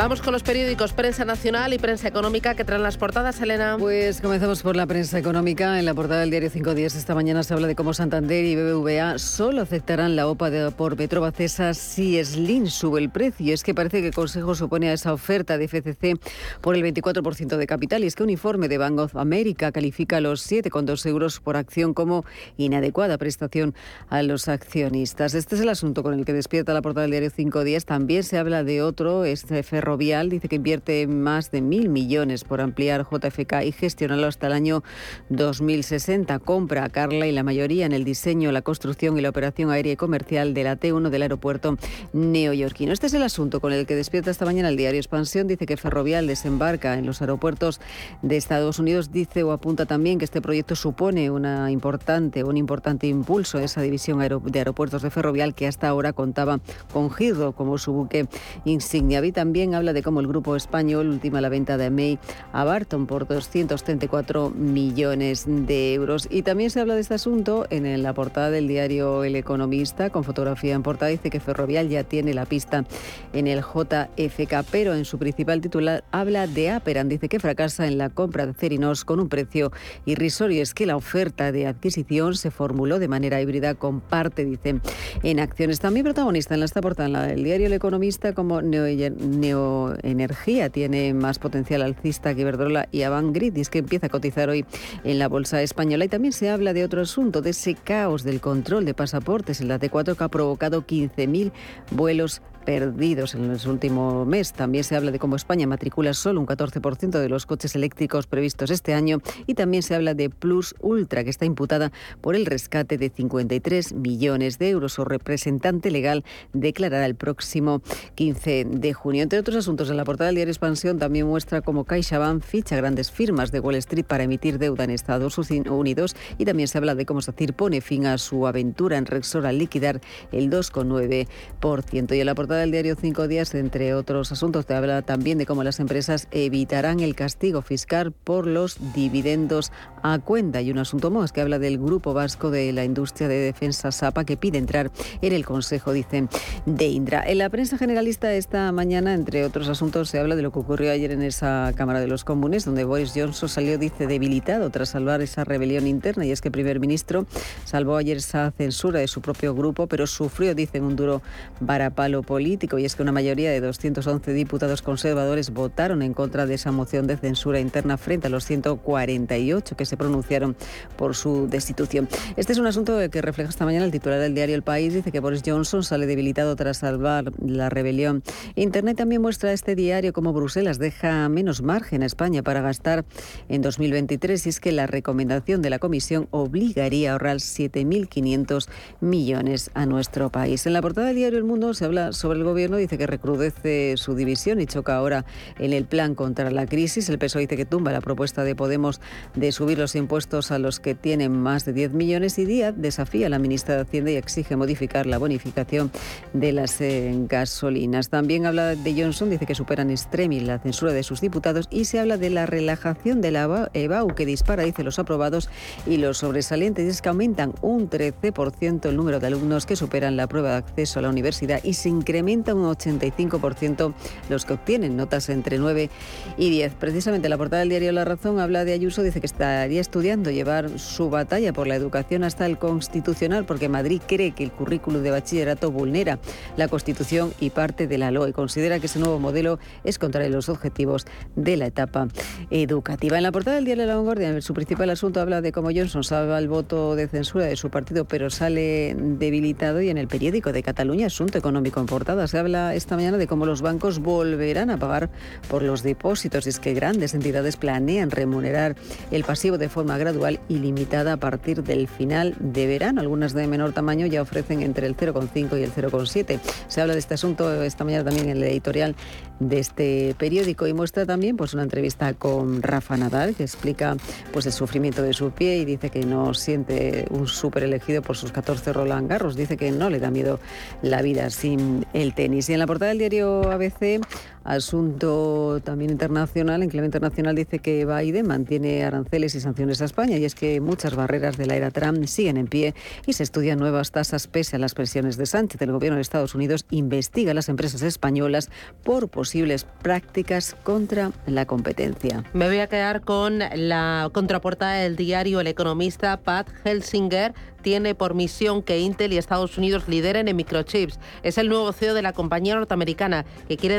Vamos con los periódicos Prensa Nacional y Prensa Económica que traen las portadas, Elena. Pues comenzamos por la prensa económica. En la portada del diario 5 días esta mañana se habla de cómo Santander y BBVA solo aceptarán la OPA de, por Petrobacesa si Slim sube el precio. Es que parece que el Consejo supone a esa oferta de FCC por el 24% de capital. Y es que un informe de Bank of America califica los 7,2 euros por acción como inadecuada prestación a los accionistas. Este es el asunto con el que despierta la portada del diario 5 días. También se habla de otro, este ferro Ferrovial dice que invierte más de mil millones por ampliar JFK y gestionarlo hasta el año 2060. Compra a Carla y la mayoría en el diseño, la construcción y la operación aérea y comercial de la T1 del aeropuerto neoyorquino. Este es el asunto con el que despierta esta mañana el diario Expansión. Dice que Ferrovial desembarca en los aeropuertos de Estados Unidos. Dice o apunta también que este proyecto supone una importante, un importante impulso a esa división de aeropuertos de Ferrovial que hasta ahora contaba con Girdo como su buque insignia. Y también habla de cómo el grupo español ultima la venta de May a Barton por 234 millones de euros. Y también se habla de este asunto en la portada del diario El Economista, con fotografía en portada. Dice que Ferrovial ya tiene la pista en el JFK, pero en su principal titular habla de Aperan. Dice que fracasa en la compra de Cerinos con un precio irrisorio. Es que la oferta de adquisición se formuló de manera híbrida con parte, dice, en acciones. También protagonista en esta portada del diario El Economista como neo, neo Energía tiene más potencial alcista que Iberdrola y Avangrid, que empieza a cotizar hoy en la bolsa española. Y también se habla de otro asunto, de ese caos del control de pasaportes en la T4 que ha provocado 15.000 vuelos perdidos en el último mes. También se habla de cómo España matricula solo un 14% de los coches eléctricos previstos este año y también se habla de Plus Ultra, que está imputada por el rescate de 53 millones de euros. Su representante legal declarará el próximo 15 de junio. Entre otros asuntos, en la portada del diario Expansión también muestra cómo CaixaBank ficha grandes firmas de Wall Street para emitir deuda en Estados Unidos y también se habla de cómo SACIR pone fin a su aventura en Rexor al liquidar el 2,9%. Y en la portada del diario Cinco Días, entre otros asuntos, te habla también de cómo las empresas evitarán el castigo fiscal por los dividendos a cuenta. Y un asunto más que habla del Grupo Vasco de la Industria de Defensa SAPA que pide entrar en el Consejo, dicen, de Indra. En la prensa generalista esta mañana, entre otros asuntos, se habla de lo que ocurrió ayer en esa Cámara de los Comunes, donde Boris Johnson salió, dice, debilitado tras salvar esa rebelión interna. Y es que el primer ministro salvó ayer esa censura de su propio grupo, pero sufrió, dicen, un duro varapalo político. Y es que una mayoría de 211 diputados conservadores votaron en contra de esa moción de censura interna frente a los 148 que se pronunciaron por su destitución. Este es un asunto que refleja esta mañana el titular del diario El País. Dice que Boris Johnson sale debilitado tras salvar la rebelión. Internet también muestra este diario como Bruselas deja menos margen a España para gastar en 2023 y es que la recomendación de la Comisión obligaría a ahorrar 7.500 millones a nuestro país. En la portada del diario El Mundo se habla sobre el gobierno, dice que recrudece su división y choca ahora en el plan contra la crisis. El PSOE dice que tumba la propuesta de Podemos de subir los impuestos a los que tienen más de 10 millones y Díaz desafía a la ministra de Hacienda y exige modificar la bonificación de las eh, gasolinas. También habla de Johnson, dice que superan extremis la censura de sus diputados y se habla de la relajación de la EBAU que dispara, dice, los aprobados y los sobresalientes. es que aumentan un 13% el número de alumnos que superan la prueba de acceso a la universidad y se incrementa un 85% los que obtienen notas entre 9 y 10. Precisamente la portada del diario La Razón habla de Ayuso, dice que estaría estudiando llevar su batalla por la educación hasta el constitucional porque Madrid cree que el currículo de bachillerato vulnera la Constitución y parte de la LOE. Considera que ese nuevo modelo es contrario a los objetivos de la etapa educativa. En la portada del diario La Vanguardia, su principal asunto habla de cómo Johnson salva el voto de censura de su partido, pero sale debilitado. Y en el periódico de Cataluña, Asunto Económico en se habla esta mañana de cómo los bancos volverán a pagar por los depósitos. Y es que grandes entidades planean remunerar el pasivo de forma gradual y limitada a partir del final de verano. Algunas de menor tamaño ya ofrecen entre el 0,5 y el 0,7. Se habla de este asunto esta mañana también en el editorial de este periódico y muestra también pues una entrevista con Rafa Nadal que explica pues el sufrimiento de su pie y dice que no siente un súper elegido por sus 14 Roland Garros. Dice que no le da miedo la vida sin el tenis. Y en la portada del diario ABC Asunto también internacional, en clave internacional dice que Biden mantiene aranceles y sanciones a España y es que muchas barreras de la era Trump siguen en pie y se estudian nuevas tasas pese a las presiones de Sánchez. El gobierno de Estados Unidos investiga a las empresas españolas por posibles prácticas contra la competencia. Me voy a quedar con la contraportada del diario El Economista, Pat Helsinger tiene por misión que Intel y Estados Unidos lideren en microchips. Es el nuevo CEO de la compañía norteamericana que quiere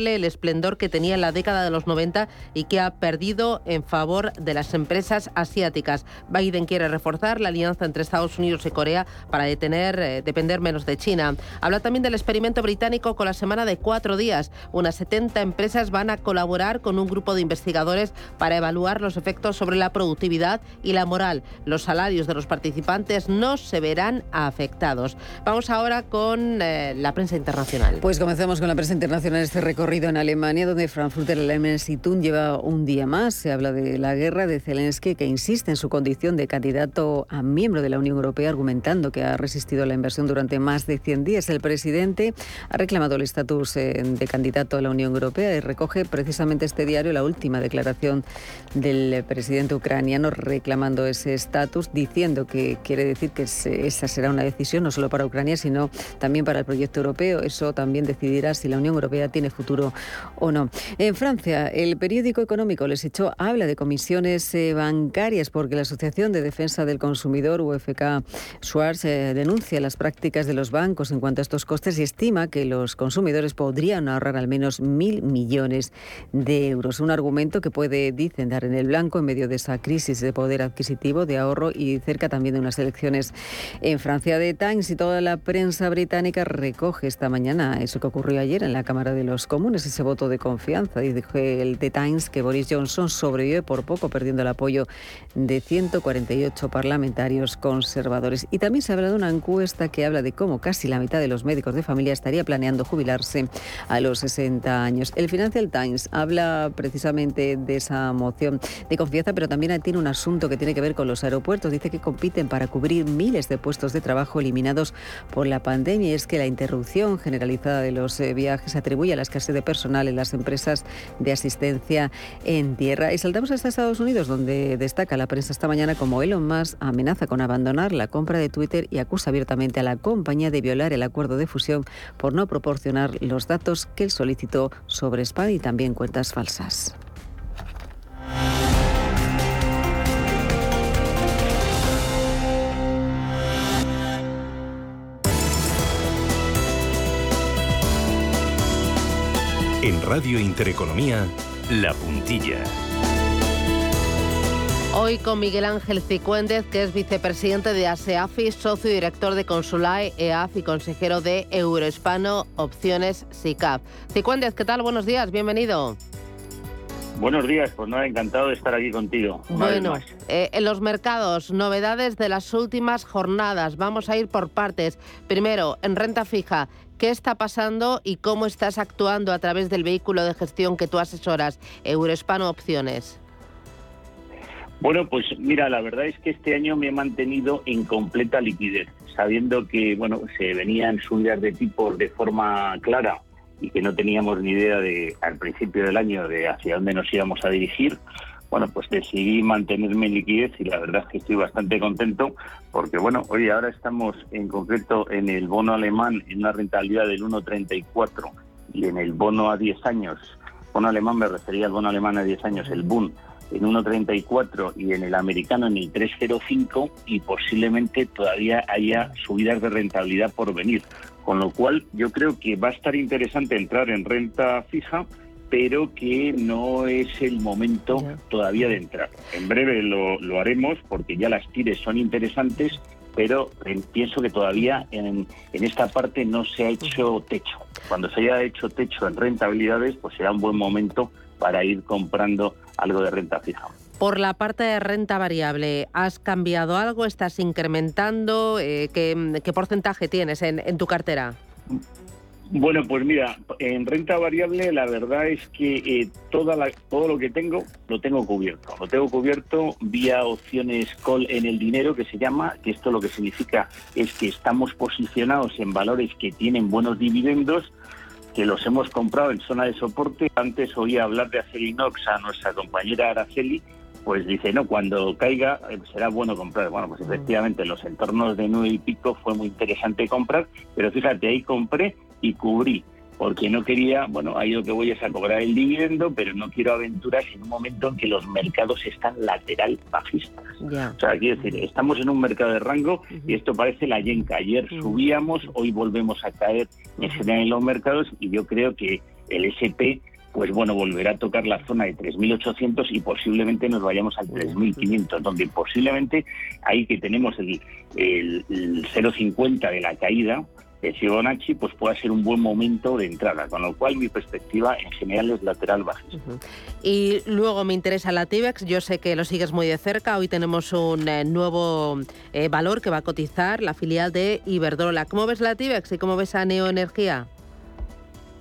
devolverle el esplendor que tenía en la década de los 90 y que ha perdido en favor de las empresas asiáticas. Biden quiere reforzar la alianza entre Estados Unidos y Corea para detener, eh, depender menos de China. Habla también del experimento británico con la semana de cuatro días. Unas 70 empresas van a colaborar con un grupo de investigadores para evaluar los efectos sobre la productividad y la moral. Los salarios de los participantes no se verán afectados. Vamos ahora con eh, la prensa internacional. Pues comenzamos con la prensa internacional, este recorrido en Alemania, donde Frankfurter Allgemeine lleva un día más. Se habla de la guerra de Zelensky, que insiste en su condición de candidato a miembro de la Unión Europea, argumentando que ha resistido la inversión durante más de 100 días. El presidente ha reclamado el estatus eh, de candidato a la Unión Europea y recoge precisamente este diario la última declaración del presidente ucraniano reclamando ese estatus, diciendo que quiere decir que esa será una decisión no solo para Ucrania, sino también para el proyecto europeo. Eso también decidirá si la Unión Europea tiene futuro o no. En Francia, el periódico económico Les echó habla de comisiones eh, bancarias porque la Asociación de Defensa del Consumidor, UFK Schwarz, eh, denuncia las prácticas de los bancos en cuanto a estos costes y estima que los consumidores podrían ahorrar al menos mil millones de euros. Un argumento que puede, dicen, dar en el blanco en medio de esa crisis de poder adquisitivo, de ahorro y cerca también de una selección en Francia. The Times y toda la prensa británica recoge esta mañana eso que ocurrió ayer en la Cámara de los Comunes. Lunes ese voto de confianza. Dijo el The Times que Boris Johnson sobrevive por poco, perdiendo el apoyo de 148 parlamentarios conservadores. Y también se ha hablado de una encuesta que habla de cómo casi la mitad de los médicos de familia estaría planeando jubilarse a los 60 años. El Financial Times habla precisamente de esa moción de confianza, pero también tiene un asunto que tiene que ver con los aeropuertos. Dice que compiten para cubrir miles de puestos de trabajo eliminados por la pandemia. Y es que la interrupción generalizada de los eh, viajes atribuye a la escasez de personal en las empresas de asistencia en tierra. Y saltamos hasta Estados Unidos, donde destaca la prensa esta mañana como Elon Musk amenaza con abandonar la compra de Twitter y acusa abiertamente a la compañía de violar el acuerdo de fusión por no proporcionar los datos que él solicitó sobre spam y también cuentas falsas. En Radio Intereconomía, La Puntilla. Hoy con Miguel Ángel Cicuéndez, que es vicepresidente de ASEAFI, socio y director de Consulae EAF y consejero de Eurohispano Opciones SICAP. Cicuéndez, ¿qué tal? Buenos días, bienvenido. Buenos días, pues nada, encantado de estar aquí contigo. Bueno, eh, en los mercados, novedades de las últimas jornadas. Vamos a ir por partes. Primero, en renta fija, ¿Qué está pasando y cómo estás actuando a través del vehículo de gestión que tú asesoras, Eurohispano Opciones? Bueno, pues mira, la verdad es que este año me he mantenido en completa liquidez, sabiendo que bueno se venían subidas de tipos de forma clara y que no teníamos ni idea de al principio del año de hacia dónde nos íbamos a dirigir bueno, pues decidí mantenerme en liquidez y la verdad es que estoy bastante contento porque, bueno, hoy ahora estamos en concreto en el bono alemán en una rentabilidad del 1,34 y en el bono a 10 años, bono alemán me refería al bono alemán a 10 años, el BUN, en 1,34 y en el americano en el 3,05 y posiblemente todavía haya subidas de rentabilidad por venir. Con lo cual yo creo que va a estar interesante entrar en renta fija pero que no es el momento todavía de entrar. En breve lo, haremos porque ya las tires son interesantes, pero eh, pienso que todavía en, en, esta parte no se ha hecho techo. Cuando se haya hecho techo en rentabilidades, pues será un buen momento para ir comprando algo de renta fija. Por la parte de renta variable, ¿has cambiado algo? ¿Estás incrementando? Eh, ¿qué, porcentaje tienes en, tu cartera? Bueno, pues mira, en renta variable la verdad es que eh, toda la, todo lo que tengo lo tengo cubierto. Lo tengo cubierto vía opciones call en el dinero que se llama, que esto lo que significa es que estamos posicionados en valores que tienen buenos dividendos, que los hemos comprado en zona de soporte. Antes oía hablar de Acelinox a nuestra compañera Araceli, pues dice, no, cuando caiga eh, será bueno comprar. Bueno, pues efectivamente en los entornos de nueve y pico fue muy interesante comprar, pero fíjate, ahí compré y cubrí, porque no quería, bueno, ahí lo que voy es a cobrar el dividendo, pero no quiero aventuras en un momento en que los mercados están lateral bajistas. O sea, quiero decir, estamos en un mercado de rango y esto parece la yenca. Ayer subíamos, hoy volvemos a caer en general en los mercados y yo creo que el SP pues bueno, volverá a tocar la zona de 3.800 y posiblemente nos vayamos al 3.500, donde posiblemente ahí que tenemos el, el, el 0,50 de la caída, el Fibonacci pues pueda ser un buen momento de entrada, con lo cual mi perspectiva en general es lateral bajista. Y luego me interesa la TIBEX, yo sé que lo sigues muy de cerca, hoy tenemos un eh, nuevo eh, valor que va a cotizar, la filial de Iberdrola. ¿Cómo ves la TIBEX y cómo ves a Neoenergía?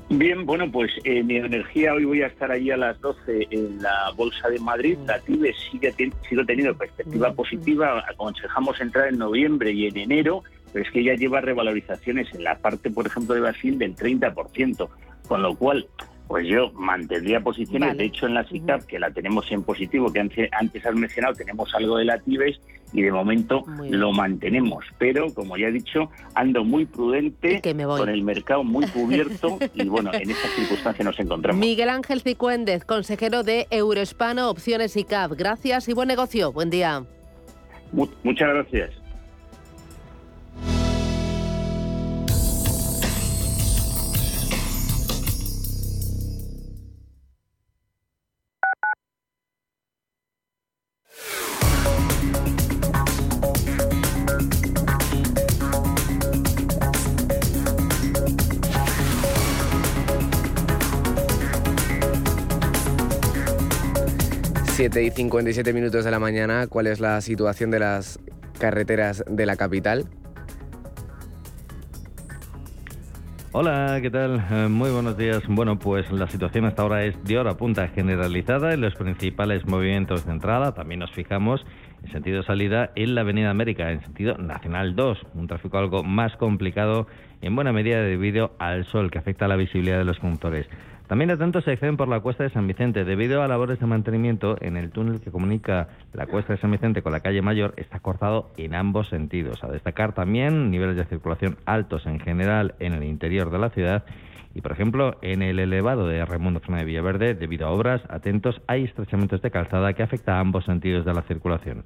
Bien, bueno, pues eh, Neoenergía hoy voy a estar ahí a las 12 en la Bolsa de Madrid. La TIBEX sigue, sigue teniendo perspectiva positiva, aconsejamos entrar en noviembre y en enero pero es que ya lleva revalorizaciones en la parte, por ejemplo, de Brasil del 30%, con lo cual, pues yo mantendría posiciones, de hecho en la SICAP, que la tenemos en positivo, que antes, antes has mencionado, tenemos algo de la TIBES y de momento lo mantenemos, pero como ya he dicho, ando muy prudente, con el mercado muy cubierto y bueno, en estas circunstancias nos encontramos. Miguel Ángel Cicuéndez, consejero de Eurohispano Opciones ICAP, gracias y buen negocio, buen día. muchas gracias. 7 y 57 minutos de la mañana, ¿cuál es la situación de las carreteras de la capital? Hola, ¿qué tal? Eh, muy buenos días. Bueno, pues la situación hasta ahora es de hora punta generalizada en los principales movimientos de entrada. También nos fijamos en sentido salida en la Avenida América, en sentido Nacional 2. Un tráfico algo más complicado en buena medida debido al sol que afecta a la visibilidad de los conductores. También atentos se acceden por la cuesta de San Vicente. Debido a labores de mantenimiento en el túnel que comunica la cuesta de San Vicente con la calle Mayor, está cortado en ambos sentidos. A destacar también niveles de circulación altos en general en el interior de la ciudad y, por ejemplo, en el elevado de Raimundo Fernández de Villaverde, debido a obras, atentos, hay estrechamientos de calzada que afecta a ambos sentidos de la circulación.